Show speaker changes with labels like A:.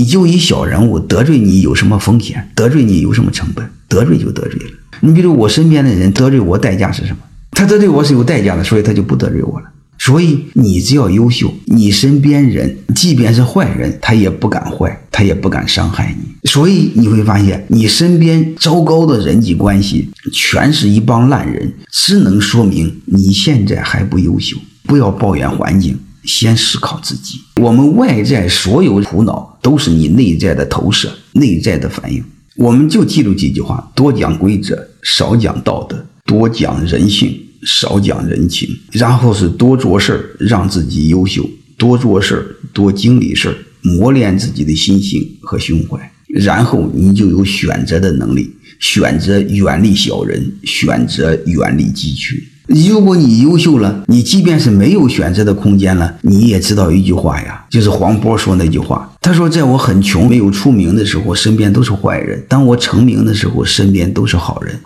A: 你就一小人物得罪你有什么风险？得罪你有什么成本？得罪就得罪了。你比如我身边的人得罪我，代价是什么？他得罪我是有代价的，所以他就不得罪我了。所以你只要优秀，你身边人即便是坏人，他也不敢坏，他也不敢伤害你。所以你会发现，你身边糟糕的人际关系全是一帮烂人，只能说明你现在还不优秀。不要抱怨环境，先思考自己。我们外在所有苦恼都是你内在的投射、内在的反应。我们就记住几句话：多讲规则，少讲道德；多讲人性。少讲人情，然后是多做事儿，让自己优秀；多做事儿，多经历事儿，磨练自己的心性和胸怀。然后你就有选择的能力，选择远离小人，选择远离鸡群。如果你优秀了，你即便是没有选择的空间了，你也知道一句话呀，就是黄渤说那句话。他说：“在我很穷、没有出名的时候，身边都是坏人；当我成名的时候，身边都是好人。”